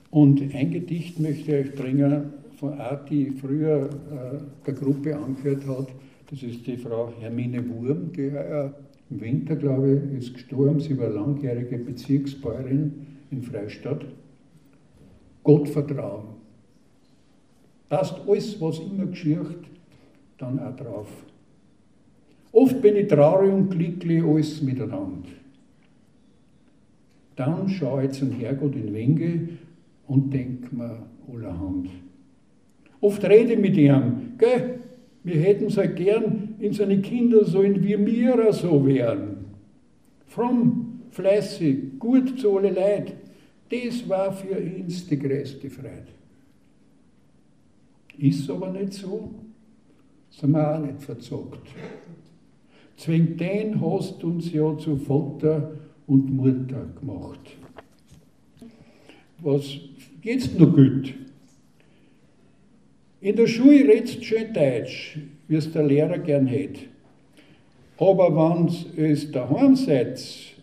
Und ein Gedicht möchte ich euch bringen von einer, die früher äh, der Gruppe angehört hat. Das ist die Frau Hermine Wurm, die äh, im Winter, glaube ich, ist gestorben. Sie war langjährige Bezirksbäuerin in Freistadt. Gottvertrauen. Passt alles, was immer geschieht, dann auch drauf. Oft bin ich traurig und glücklich, alles miteinander. Dann schaue ich zum Herrgott in Wenge und denke mir allerhand. Oft rede ich mit ihm, gell? Wir hätten es halt gern, in seine Kinder sollen wie mir so werden. Fromm, fleißig, gut zu alle Leid. Das war für uns die größte Freude. Ist aber nicht so, sind wir auch nicht verzockt. Zwingt den hast uns ja zu Vater und Mutter gemacht. Was jetzt noch gut? In der Schule redst schön Deutsch, wie es der Lehrer gern hätte. Aber wenn es daheim seid,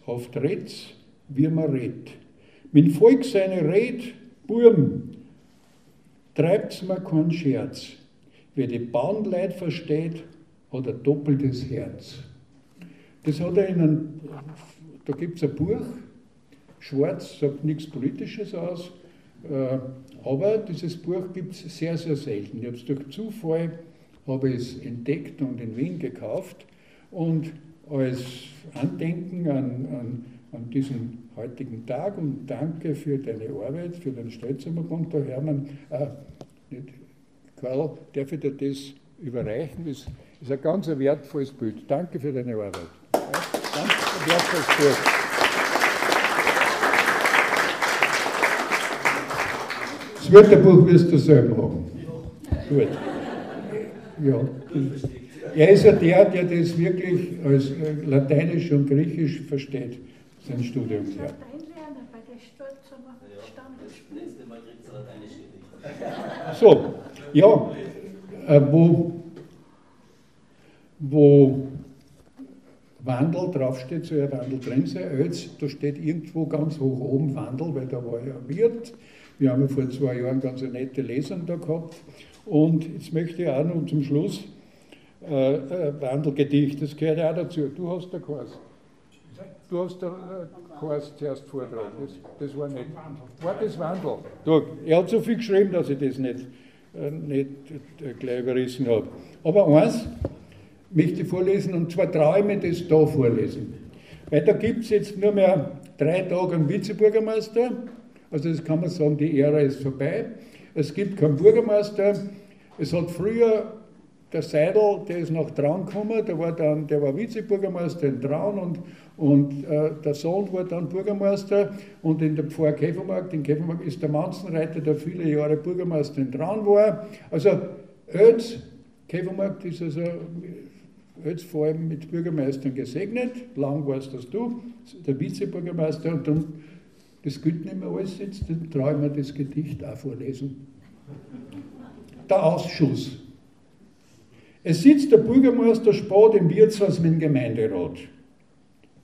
oft redet, wie man redet. Mit Volk seine Red, Burm, treibt's mir keinen Scherz. Wer die Bahnleid versteht, hat ein doppeltes Herz. Das hat er in einem, da gibt es ein Buch, schwarz, sagt nichts Politisches aus, äh, aber dieses Buch gibt es sehr, sehr selten. Ich habe es durch Zufall habe es entdeckt und in Wien gekauft und als Andenken an, an, an diesen heutigen Tag und danke für deine Arbeit, für den Stolzimmerbund, der Hermann, äh, nicht, Karl, darf ich dir das überreichen? Das ist ein ganz wertvolles Bild. Danke für deine Arbeit. Wertvolles Bild. Das Wörterbuch wirst du selber haben. Gut. Ja. Er ist ja der, der das wirklich als äh, Lateinisch und Griechisch versteht, sein Studium. Ja. So, ja, äh, wo, wo Wandel draufsteht, soll ja Wandel drin sein. Da steht irgendwo ganz hoch oben Wandel, weil da war ja Wirt. Wir haben ja vor zwei Jahren ganz eine nette Lesung da gehabt. Und jetzt möchte ich auch noch zum Schluss äh, äh, Wandelgedicht, das gehört auch dazu. Du hast der Kurs. Du hast der äh, zuerst vortragen. Das, das war nicht. War das Wandel? Du, er hat so viel geschrieben, dass ich das nicht, äh, nicht äh, gleich überrissen habe. Aber eins möchte ich vorlesen, und zwar traue das da vorlesen. Weil da gibt es jetzt nur mehr drei Tage einen Vizebürgermeister also das kann man sagen, die Ära ist vorbei. Es gibt keinen Bürgermeister. Es hat früher der Seidel, der ist noch Traun gekommen, der war dann, der war Vizebürgermeister in Traun und, und äh, der Sohn war dann Bürgermeister und in der Pfarr Käfermarkt, in Käfermarkt ist der Manzenreiter, der viele Jahre Bürgermeister in Traun war. Also Ötz, Käfermarkt ist also Ötz vor allem mit Bürgermeistern gesegnet, lang warst das du, der Vizebürgermeister und darum das gilt nicht mehr alles jetzt, dann traue ich mir das Gedicht auch vorlesen. Der Ausschuss. Es sitzt der Bürgermeister Sport im Wirtshaus mit dem Gemeinderat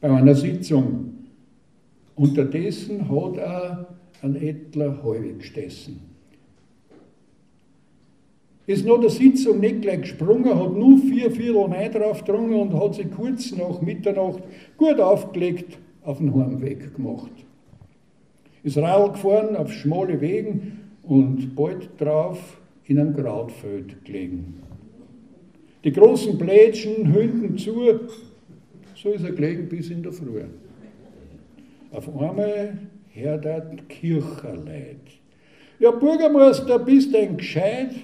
bei einer Sitzung. Unterdessen hat er ein Ettler halbig gestessen. Ist nach der Sitzung nicht gleich gesprungen, hat nur vier Viertel Mai drauf gedrungen und hat sich kurz nach Mitternacht gut aufgelegt auf den Heimweg gemacht ist Radl gefahren auf schmale Wegen und bald drauf in einem Krautfeld gelegen. Die großen Plätschen hüllten zu, so ist er gelegen bis in der Früh. Auf einmal hört er Kircherleid. Ja, Bürgermeister, bist ein gescheit?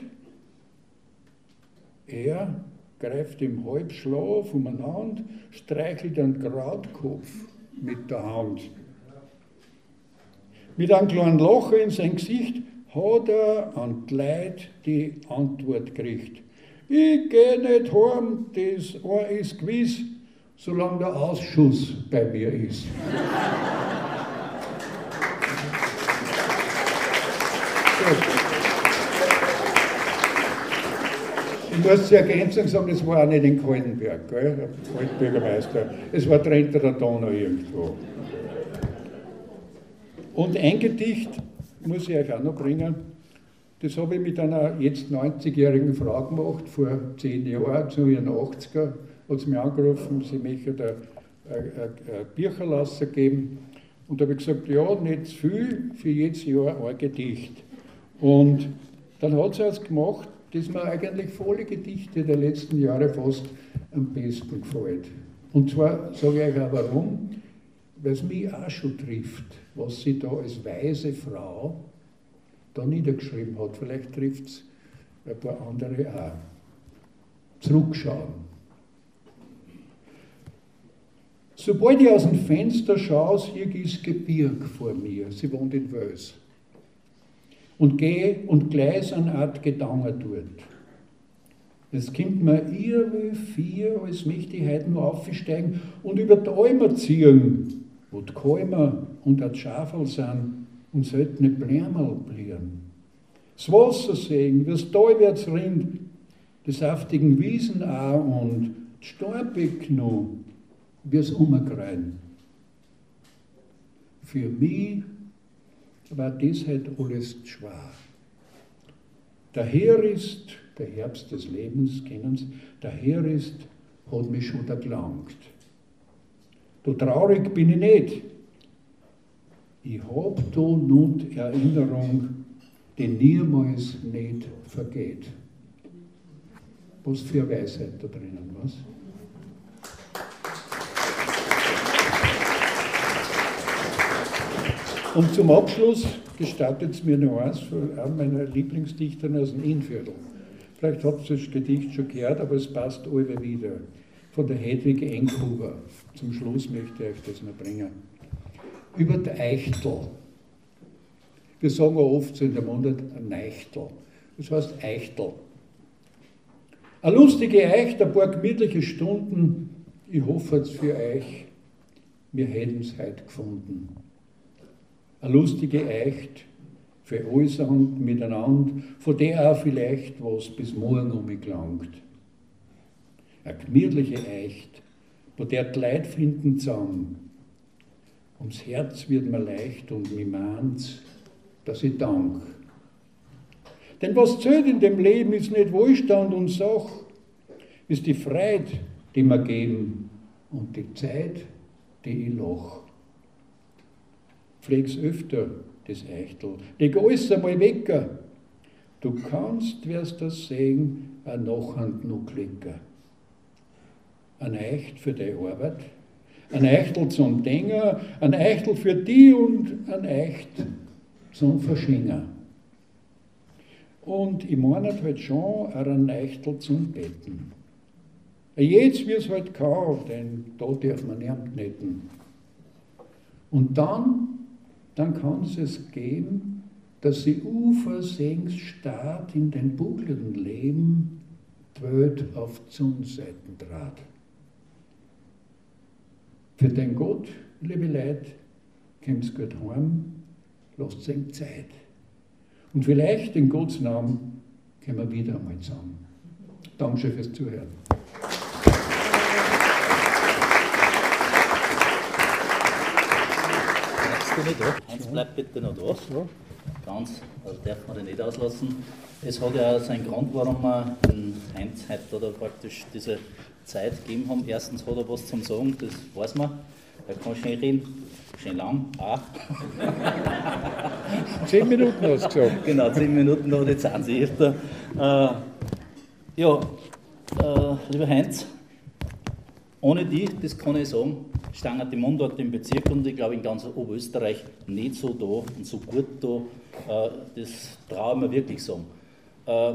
Er greift im Halbschlaf umeinander, streichelt den Krautkopf mit der Hand. Mit einem kleinen Loch in sein Gesicht hat er an die Leute die Antwort gekriegt. Ich gehe nicht heim, das ist gewiss, solange der Ausschuss bei mir ist. Ich muss zur Ergänzung sagen, das war auch nicht in Kaltenberg, gell, Altbürgermeister. Es war Trenter der Donau irgendwo. Und ein Gedicht muss ich euch auch noch bringen. Das habe ich mit einer jetzt 90-jährigen Frau gemacht, vor zehn Jahren, zu ihren 80er, hat sie mich angerufen, sie möchte ein, ein Bücherlasser geben. Und da habe ich gesagt, ja, nicht zu viel, für jedes Jahr ein Gedicht. Und dann hat sie es gemacht, das mir eigentlich volle Gedichte der letzten Jahre fast am besten gefällt. Und zwar sage ich auch warum. weil es mich auch schon trifft, was sie da als weise Frau da niedergeschrieben hat. Vielleicht trifft es ein paar andere auch. Zurückschauen. Sobald ich aus dem Fenster schaue, sehe ich das Gebirg vor mir. Sie wohnt in Wels. Und gehe und gleich eine Art Gedanken dort. Es kommt mir ihr wie vier, als möchte ich heute nur aufsteigen und über die Alme ziehen, wo die Kalmer und die Schafel sind und seltene Blärmerl blieren. Das Wasser sehen, wie es talwärts rinnt, die saftigen Wiesen auch und die Steinbeck noch, wie es umgreien. Für mich war das halt alles schwer. Daher ist der Herbst des Lebens, kennen Sie, daher ist, hat mich schon da gelangt. Du traurig bin ich nicht. Ich hab da nun Erinnerung, die niemals nicht vergeht. Was für Weisheit da drinnen, was? Und zum Abschluss gestattet es mir noch eins von einem meiner Lieblingsdichter aus dem Innviertel. Vielleicht habt ihr das Gedicht schon gehört, aber es passt alle wieder. Von der Hedwig Enghuber. Zum Schluss möchte ich euch das noch bringen. Über der Eichtel. Wir sagen auch oft so in der Mundart ein Eichtel. Das heißt Eichtel. Eine lustige Eicht, ein paar gemütliche Stunden. Ich hoffe jetzt für euch, wir hätten es heute gefunden. Eine lustige Eicht, für alles und miteinander, von der auch vielleicht was bis morgen um mich gelangt. Eine gemütliche Eicht, wo der die Leute finden zusammen. Ums Herz wird mir leicht und mir mahnt's, dass ich dank. Denn was zählt in dem Leben ist nicht Wohlstand und Sach, ist die Freude, die wir geben und die Zeit, die ich lach. Pfleg's öfter, das Eichtel. Leg alles einmal weg. Du kannst, wirst das sehen, ein Nachhand noch klicken. Ein Eicht für deine Arbeit, ein Eichtel zum Dinger, ein Eichtel für die und ein Eicht zum Verschinger. Und ich meine halt schon auch ein Eichtel zum Betten. Jetzt wie es halt kann, denn da darf man nicht netten. Und dann dann kann es geben, dass sie ufersengs starrt in den buckelnden Leben, Welt auf Zunseiten trat. Für den Gott, liebe Leute, kommt's gut heim, lasst sing Zeit. Und vielleicht in Gottes Namen können wir wieder einmal zusammen. Dankeschön fürs Zuhören. Du nicht da. Hans, bleib bitte noch da. Ganz, also darf man den nicht auslassen. Es hat ja seinen Grund, warum wir den Heinz heute oder praktisch diese Zeit gegeben haben. Erstens hat er was zum Sagen, das weiß man. Er kann schön reden, schön lang, auch. zehn Minuten hast du gesagt. Genau, zehn Minuten, aber jetzt sind sie öfter. Äh, ja, äh, lieber Heinz, ohne die, das kann ich sagen, standen die Mundorte im Bezirk und ich glaube in ganz Oberösterreich nicht so da und so gut da. Äh, das traue ich mir wirklich sagen. Äh,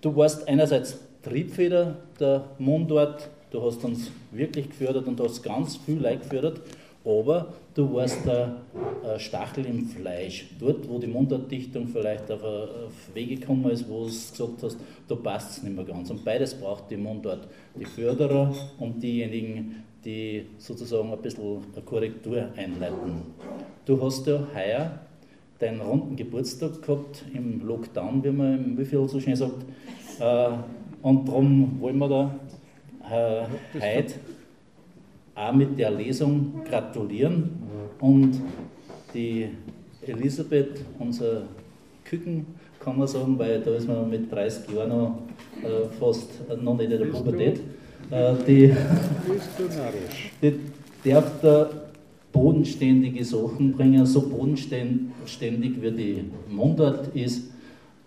du warst einerseits Triebfeder der Mundort, du hast uns wirklich gefördert und hast ganz viel Leute gefördert, aber du warst der äh, Stachel im Fleisch. Dort, wo die Mundartdichtung vielleicht auf Wege gekommen ist, wo du gesagt hast, da passt es nicht mehr ganz. Und beides braucht die Mundart. Die Förderer und diejenigen, die sozusagen ein bisschen eine Korrektur einleiten. Du hast ja heuer deinen runden Geburtstag gehabt im Lockdown, wie man im Wieviel so schön sagt. Äh, und darum wollen wir da äh, heute auch mit der Lesung gratulieren und die Elisabeth, unser Küken, kann man sagen, weil da ist man mit 30 Jahren noch äh, fast noch nicht in der Pubertät. Äh, die, die darf da bodenständige Sachen bringen, so bodenständig wie die Mundart ist.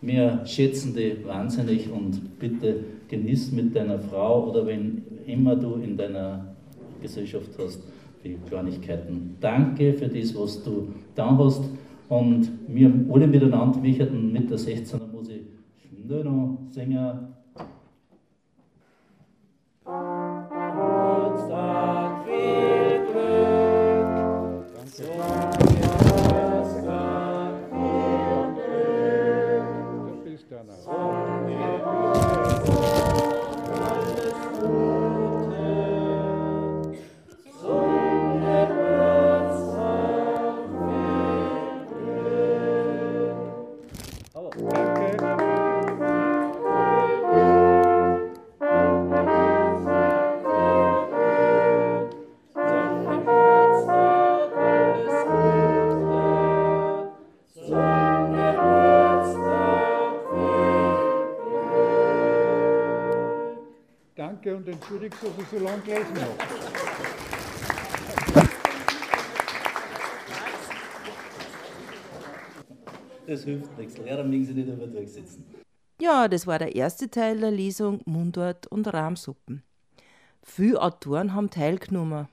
Wir schätzen die wahnsinnig und bitte genieß mit deiner Frau oder wenn immer du in deiner Gesellschaft hast, viele Kleinigkeiten. Danke für das, was du da hast. Und wir alle miteinander wicherten mit der 16er muss ich schnell entschuldigt, dass ich so lange gelesen habe. Das hilft nichts. Lehrer mögen sich nicht immer durchsetzen. Ja, das war der erste Teil der Lesung Mundart und Rahmsuppen. Viele Autoren haben teilgenommen.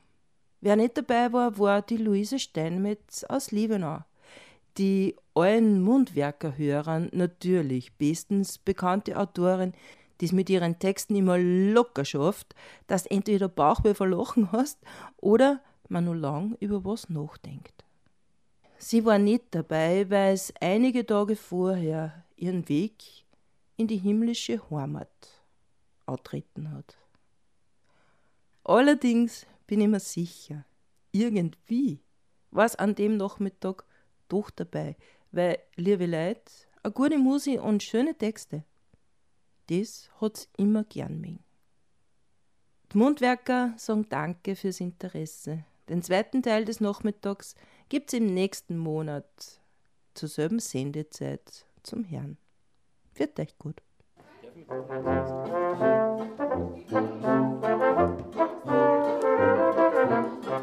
Wer nicht dabei war, war die Luise Steinmetz aus Liebenau, die allen Mundwerkerhörern natürlich bestens bekannte Autorin, die es mit ihren Texten immer locker schafft, dass du entweder Bauchweh vor Lachen hast oder man nur lang über was nachdenkt. Sie war nicht dabei, weil es einige Tage vorher ihren Weg in die himmlische Heimat antreten hat. Allerdings bin ich mir sicher, irgendwie war es an dem Nachmittag doch dabei, weil, liebe Leute, eine gute Musik und schöne Texte, das hat's immer gern mögen. Die Mundwerker sagen Danke fürs Interesse. Den zweiten Teil des Nachmittags gibt's im nächsten Monat zur selben Sendezeit zum Herrn. Wird euch gut.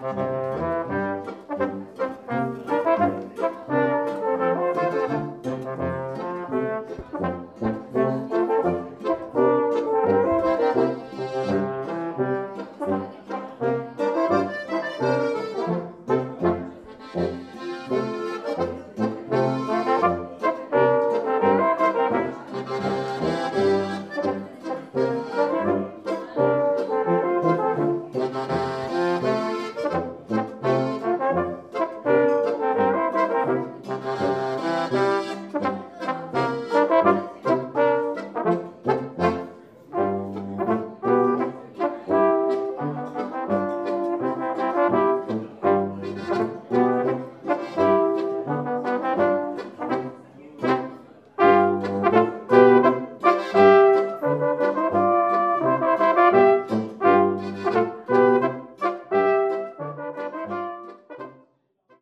You.